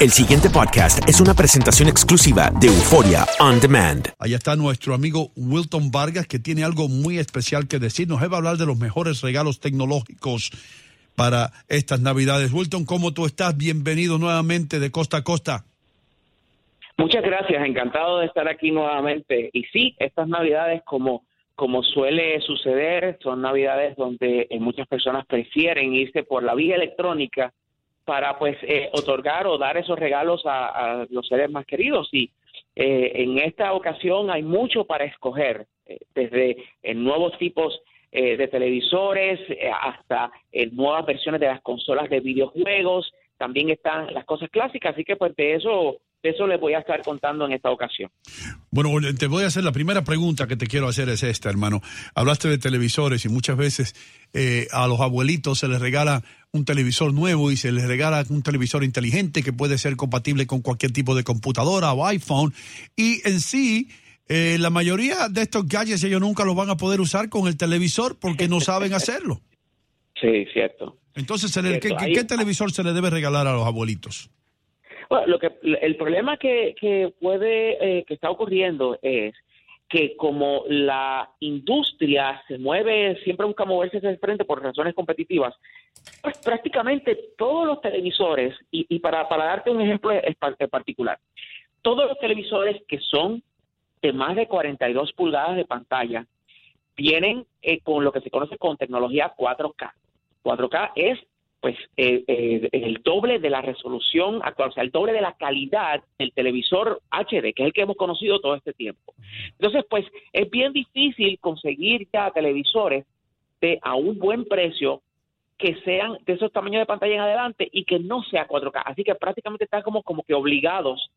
El siguiente podcast es una presentación exclusiva de Euforia On Demand. Allá está nuestro amigo Wilton Vargas, que tiene algo muy especial que decir. Nos va a hablar de los mejores regalos tecnológicos para estas Navidades. Wilton, ¿cómo tú estás? Bienvenido nuevamente de costa a costa. Muchas gracias, encantado de estar aquí nuevamente. Y sí, estas Navidades, como, como suele suceder, son Navidades donde eh, muchas personas prefieren irse por la vía electrónica para pues eh, otorgar o dar esos regalos a, los seres más queridos. Y eh, en esta ocasión hay mucho para escoger eh, desde en nuevos tipos eh, de televisores eh, hasta nuevas versiones de las consolas de videojuegos. También están las cosas clásicas así que pues de eso eso les voy a estar contando en esta ocasión Bueno, te voy a hacer la primera pregunta que te quiero hacer es esta, hermano. Hablaste de televisores y muchas veces eh, a los abuelitos se les regala un televisor nuevo y se les regala un televisor inteligente que puede ser compatible con cualquier tipo de computadora o iPhone. Y en sí, eh, la mayoría de estos gadgets ellos nunca los van a poder usar con el televisor porque no saben hacerlo. sí cierto Entonces, ¿se le- ¿qué, Cierto, qué- ahí- qué televisor se le debe regalar a los abuelitos? Bueno, lo que el problema que, que puede eh, que está ocurriendo es que como la industria se mueve, siempre busca moverse hacia el frente por razones competitivas, pues prácticamente todos los televisores, y, y para, para darte un ejemplo particular, todos los televisores que son de más de 42 pulgadas de pantalla vienen eh, con lo que se conoce con tecnología 4K. 4K es pues eh, eh, el doble de la resolución actual, o sea, el doble de la calidad del televisor HD, que es el que hemos conocido todo este tiempo. Entonces, pues es bien difícil conseguir ya televisores de a un buen precio que sean de esos tamaños de pantalla en adelante y que no sea 4K. Así que prácticamente están como, como que obligados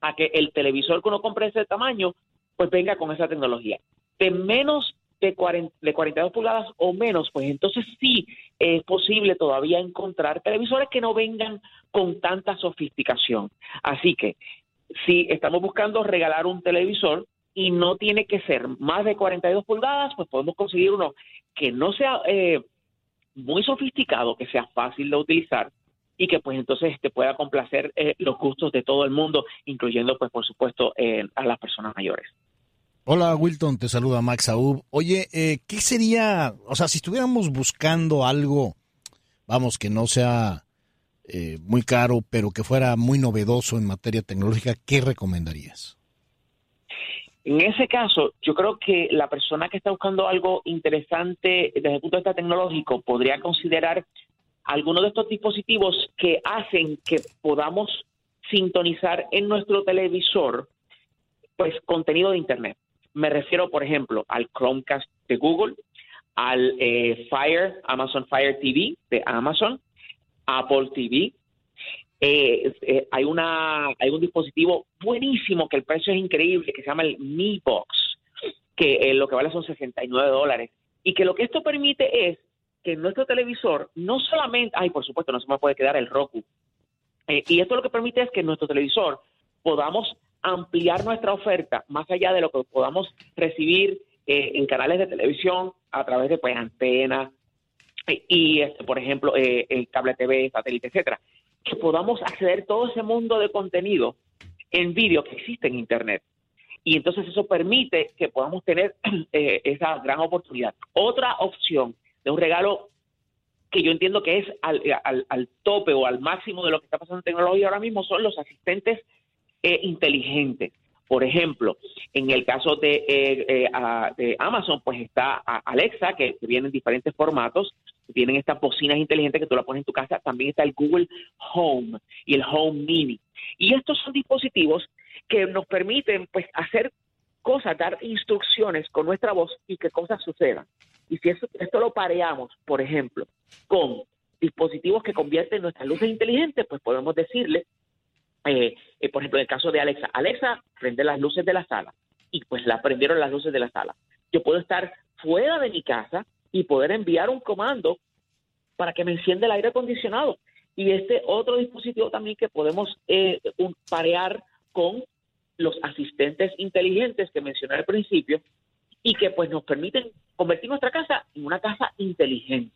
a que el televisor que uno compre ese tamaño, pues venga con esa tecnología. De menos de, 40, de 42 pulgadas o menos, pues entonces sí es posible todavía encontrar televisores que no vengan con tanta sofisticación. Así que si estamos buscando regalar un televisor y no tiene que ser más de 42 pulgadas, pues podemos conseguir uno que no sea eh, muy sofisticado, que sea fácil de utilizar y que pues entonces te pueda complacer eh, los gustos de todo el mundo, incluyendo pues por supuesto eh, a las personas mayores. Hola Wilton, te saluda Max Aub. Oye, eh, ¿qué sería, o sea, si estuviéramos buscando algo, vamos, que no sea eh, muy caro, pero que fuera muy novedoso en materia tecnológica, ¿qué recomendarías? En ese caso, yo creo que la persona que está buscando algo interesante desde el punto de vista tecnológico podría considerar algunos de estos dispositivos que hacen que podamos sintonizar en nuestro televisor pues contenido de internet. Me refiero, por ejemplo, al Chromecast de Google, al eh, Fire, Amazon Fire TV de Amazon, Apple TV. Eh, eh, hay una hay un dispositivo buenísimo que el precio es increíble que se llama el Mi Box que lo que vale son 69 dólares y que lo que esto permite es que nuestro televisor no solamente, ay, por supuesto, no se me puede quedar el Roku. Y esto lo que permite es que nuestro televisor podamos ampliar nuestra oferta más allá de lo que podamos recibir eh, en canales de televisión a través de pues antenas eh, y, este, por ejemplo, el cable TV, satélite, etcétera. Que podamos acceder todo ese mundo de contenido en vídeo que existe en Internet. Y entonces eso permite que podamos tener esa gran oportunidad. Otra opción de un regalo que yo entiendo que es al, al, tope o al máximo de lo que está pasando en tecnología ahora mismo son los asistentes eh, inteligentes. Por ejemplo, en el caso de, eh, eh, de Amazon, pues está Alexa, que, viene en diferentes formatos. Tienen estas bocinas inteligentes que tú la pones en tu casa. También está el Google Home y el Home Mini. Y estos son dispositivos que nos permiten pues hacer cosas, dar instrucciones con nuestra voz y que cosas sucedan. Y si esto lo pareamos, por ejemplo, con dispositivos que convierten nuestras luces inteligentes, pues podemos decirle, eh, eh, por ejemplo, en el caso de Alexa, Alexa prende las luces de la sala y pues la prendieron las luces de la sala. Yo puedo estar fuera de mi casa y poder enviar un comando para que me encienda el aire acondicionado. Y este otro dispositivo también que podemos eh, parear con los asistentes inteligentes que mencioné al principio y que pues nos permiten convertir nuestra casa en una casa inteligente.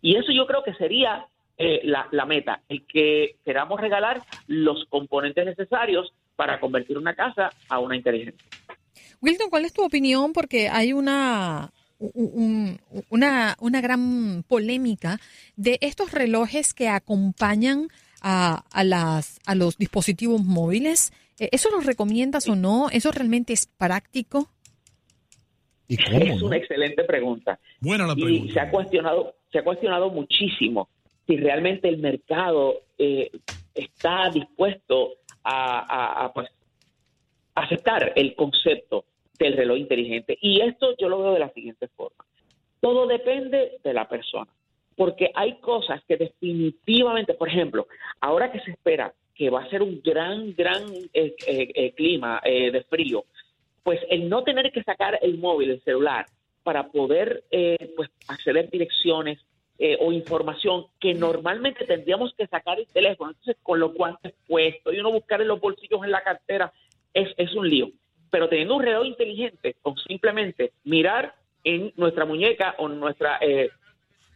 Y eso yo creo que sería eh, la, la, meta, el que queramos regalar los componentes necesarios para convertir una casa a una inteligente. Wilton, ¿cuál es tu opinión? Porque hay una, una, una gran polémica de estos relojes que acompañan a, a, las, a los dispositivos móviles. Eh, ¿Eso los recomiendas o no? ¿Eso realmente es práctico? es una excelente pregunta. Buena la pregunta. Y se ha cuestionado, se ha cuestionado muchísimo si realmente el mercado eh, está dispuesto a, pues, aceptar el concepto del reloj inteligente. Y esto yo lo veo de la siguiente forma. Todo depende de la persona, porque hay cosas que definitivamente, por ejemplo, ahora que se espera que va a ser un gran, gran eh, eh, clima de frío, pues el no tener que sacar el móvil, el celular, para poder eh, pues acceder direcciones eh, o información que normalmente tendríamos que sacar el teléfono, entonces con lo cual puesto y uno buscar en los bolsillos en la cartera es, es un lío. Pero teniendo un reloj inteligente, con simplemente mirar en nuestra muñeca o en nuestra eh,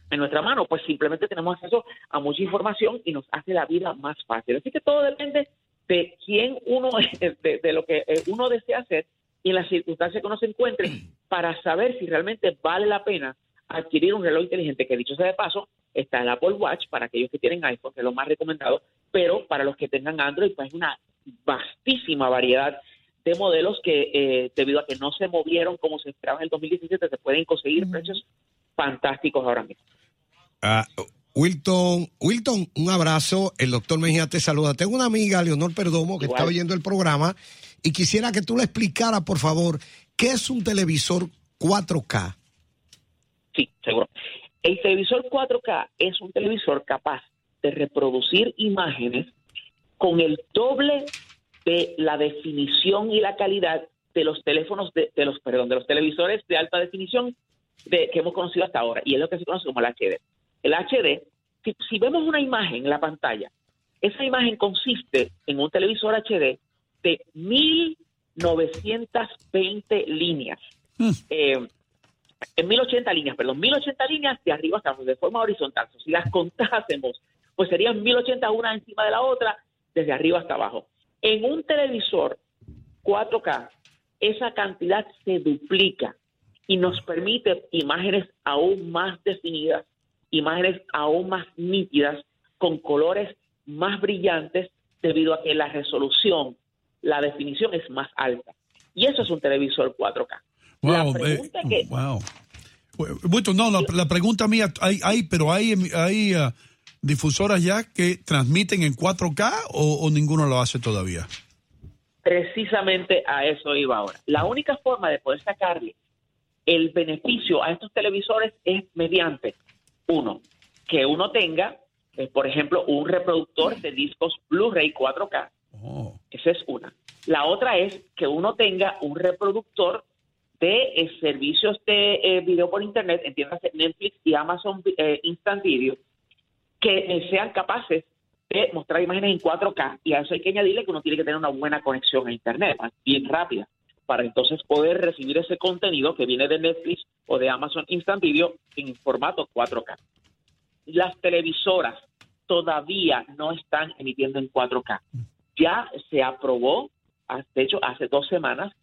en nuestra mano, pues simplemente tenemos acceso a mucha información y nos hace la vida más fácil. Así que todo depende de quién uno, de, de lo que uno desea hacer y en las circunstancias que uno se encuentre para saber si realmente vale la pena adquirir un reloj inteligente, que dicho sea de paso, está el Apple Watch para aquellos que tienen iPhone, que es lo más recomendado, pero para los que tengan Android, pues una vastísima variedad de modelos que eh, debido a que no se movieron como se esperaba en el 2017, se pueden conseguir precios fantásticos ahora mismo. Ah, Wilton, Wilton, un abrazo. El doctor Mejía te saluda. Tengo una amiga, Leonor Perdomo, que está oyendo el programa y quisiera que tú le explicaras, por favor, qué es un televisor 4K. Sí, seguro. El televisor 4K es un televisor capaz de reproducir imágenes con el doble de la definición y la calidad de los teléfonos de, los perdón de los televisores de alta definición de, que hemos conocido hasta ahora y es lo que se conoce como el HD. El HD, si, si vemos una imagen en la pantalla, esa imagen consiste en un televisor HD de 1920 líneas. Mm. Eh, en 1080 líneas, perdón, 1080 líneas de arriba hasta de forma horizontal. Si las contásemos, pues serían 1080 una encima de la otra, desde arriba hasta abajo. En un televisor 4K, esa cantidad se duplica y nos permite imágenes aún más definidas, imágenes aún más nítidas, con colores más brillantes, debido a que la resolución la definición es más alta. Y eso es un televisor 4K. Wow, la pregunta que, wow. no, la, pregunta mía, hay, hay pero hay, hay uh, difusoras ya que transmiten en 4K o, ninguno lo hace todavía. Precisamente a eso iba ahora. La única forma de poder sacarle el beneficio a estos televisores es mediante, uno, que uno tenga, eh, por ejemplo, un reproductor de discos Blu-ray 4K esa es una. La otra es que uno tenga un reproductor de eh, servicios de eh, video por internet, entiéndase Netflix y Amazon eh, Instant Video, que sean capaces de mostrar imágenes en 4K. Y a eso hay que añadirle que uno tiene que tener una buena conexión a internet, bien rápida, para entonces poder recibir ese contenido que viene de Netflix o de Amazon Instant Video en formato 4K. Las televisoras todavía no están emitiendo en 4K. Ya se aprobó, ah, de hecho, hace dos semanas,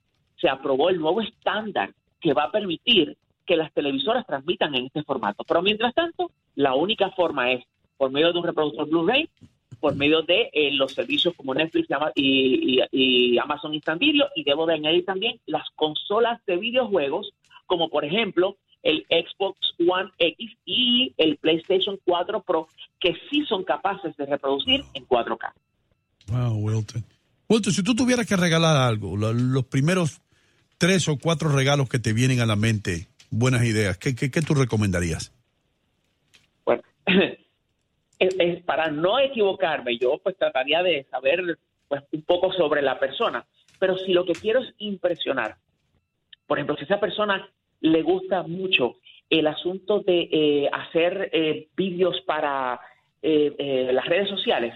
se aprobó el nuevo estándar que va a permitir que las televisoras transmitan en este formato. Pero mientras tanto, la única forma es por medio de un reproductor Blu-ray, por medio de eh, los servicios como Netflix y y, y- Amazon Instant Video, y debo de añadir también las consolas de videojuegos, como por ejemplo el Xbox One X y el PlayStation 4 Pro, que sí son capaces de reproducir en 4K. Wow, Wilton. Wilton, si tú tuvieras que regalar algo, lo- los primeros tres o cuatro regalos que te vienen a la mente, buenas ideas, ¿qué, qué, qué tú recomendarías? Bueno, para no equivocarme, yo pues trataría de saber pues un poco sobre la persona, pero si lo que quiero es impresionar, por ejemplo, si a esa persona le gusta mucho el asunto de eh, hacer eh, vídeos para eh, eh, las redes sociales,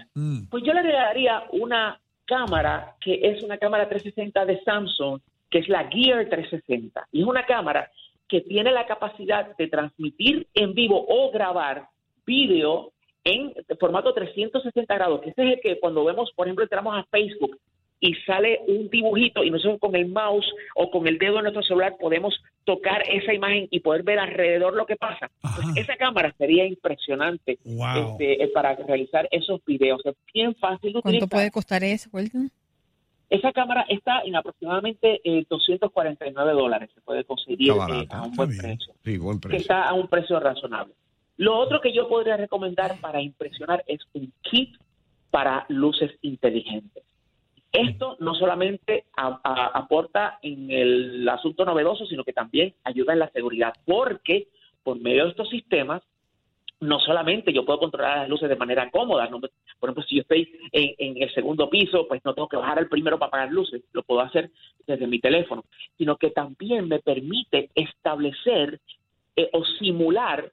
pues yo le regalaría una cámara que es una cámara 360 de Samsung, que es la Gear 360. Y es una cámara que tiene la capacidad de transmitir en vivo o grabar vídeo en formato 360 grados, que ese es el que cuando vemos, por ejemplo, entramos a Facebook y sale un dibujito y nosotros con el mouse o con el dedo de nuestro celular podemos tocar esa imagen y poder ver alrededor lo que pasa. Pues esa cámara sería impresionante Wow. este, eh, para realizar esos videos. Es bien fácil de ¿Cuánto utilizar. puede costar eso, Wilton? Esa cámara está en aproximadamente eh, 249 dólares. Se puede conseguir eh, a un buen precio. Sí, buen Que precio. está a un precio razonable. Lo otro que yo podría recomendar para impresionar es un kit para luces inteligentes. Esto no solamente a- a- aporta en el asunto novedoso, sino que también ayuda en la seguridad, porque por medio de estos sistemas no solamente yo puedo controlar las luces de manera cómoda, ¿no? por ejemplo, si yo estoy en, el segundo piso, pues no tengo que bajar al primero para apagar luces, lo puedo hacer desde mi teléfono, sino que también me permite establecer eh, o simular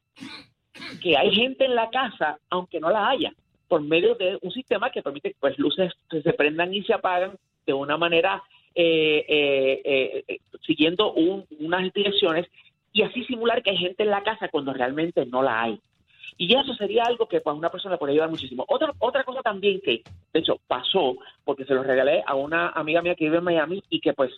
que hay gente en la casa, aunque no la haya, por medio de un sistema que permite que pues, luces se, se prendan y se apagan de una manera eh, eh, eh, eh, siguiendo un- unas direcciones y así simular que hay gente en la casa cuando realmente no la hay. Y eso sería algo que pues, una persona le puede ayudar muchísimo. Otra, otra cosa también que, de hecho, pasó, porque se lo regalé a una amiga mía que vive en Miami y que pues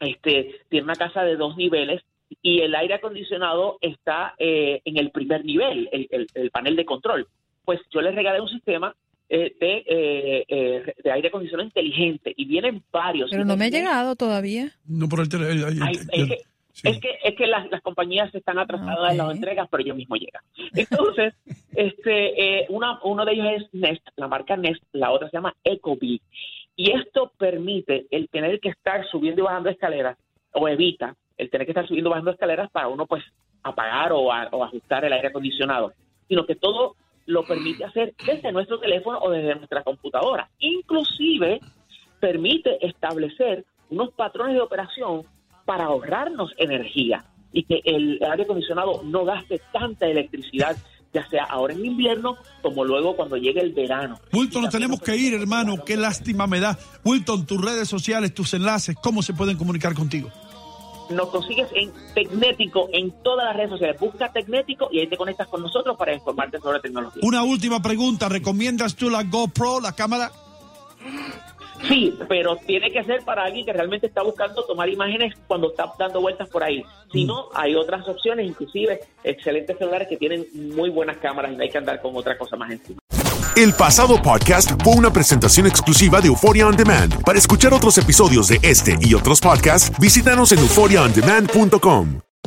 este, tiene una casa de dos niveles y el aire acondicionado está eh, en el primer nivel, el, el- el panel de control. Pues yo le regalé un sistema eh, de, eh, eh, de aire acondicionado inteligente y vienen varios. Pero no me ha llegado todavía. No, por el tele- es que, es que, las, las compañías están atrasadas en las entregas, pero ellos mismos llegan. Entonces, este, eh, una, uno de ellos es Nest, la marca Nest, la otra se llama Ecobee. Y esto permite el tener que estar subiendo y bajando escaleras, o evita el tener que estar subiendo y bajando escaleras para uno, pues, apagar o, a- o ajustar el aire acondicionado, sino que todo lo permite hacer desde nuestro teléfono o desde nuestra computadora. Inclusive permite establecer unos patrones de operación para ahorrarnos energía y que el aire acondicionado no gaste tanta electricidad, ya sea ahora en invierno como luego cuando llegue el verano. Wilton, nos tenemos que ir, hermano. Qué lástima me da. Wilton, tus redes sociales, tus enlaces, ¿cómo se pueden comunicar contigo? Nos consigues en Tecnético en todas las redes sociales. Busca Tecnético y ahí te conectas con nosotros para informarte sobre tecnología. Una última pregunta. ¿Recomiendas tú la GoPro, la cámara? Sí, pero tiene que ser para alguien que realmente está buscando tomar imágenes cuando está dando vueltas por ahí. Si no, hay otras opciones, inclusive excelentes celulares que tienen muy buenas cámaras y no hay que andar con otra cosa más encima. El pasado podcast fue una presentación exclusiva de Euphoria On Demand. Para escuchar otros episodios de este y otros podcasts, visítanos en euphoriaondemand.com.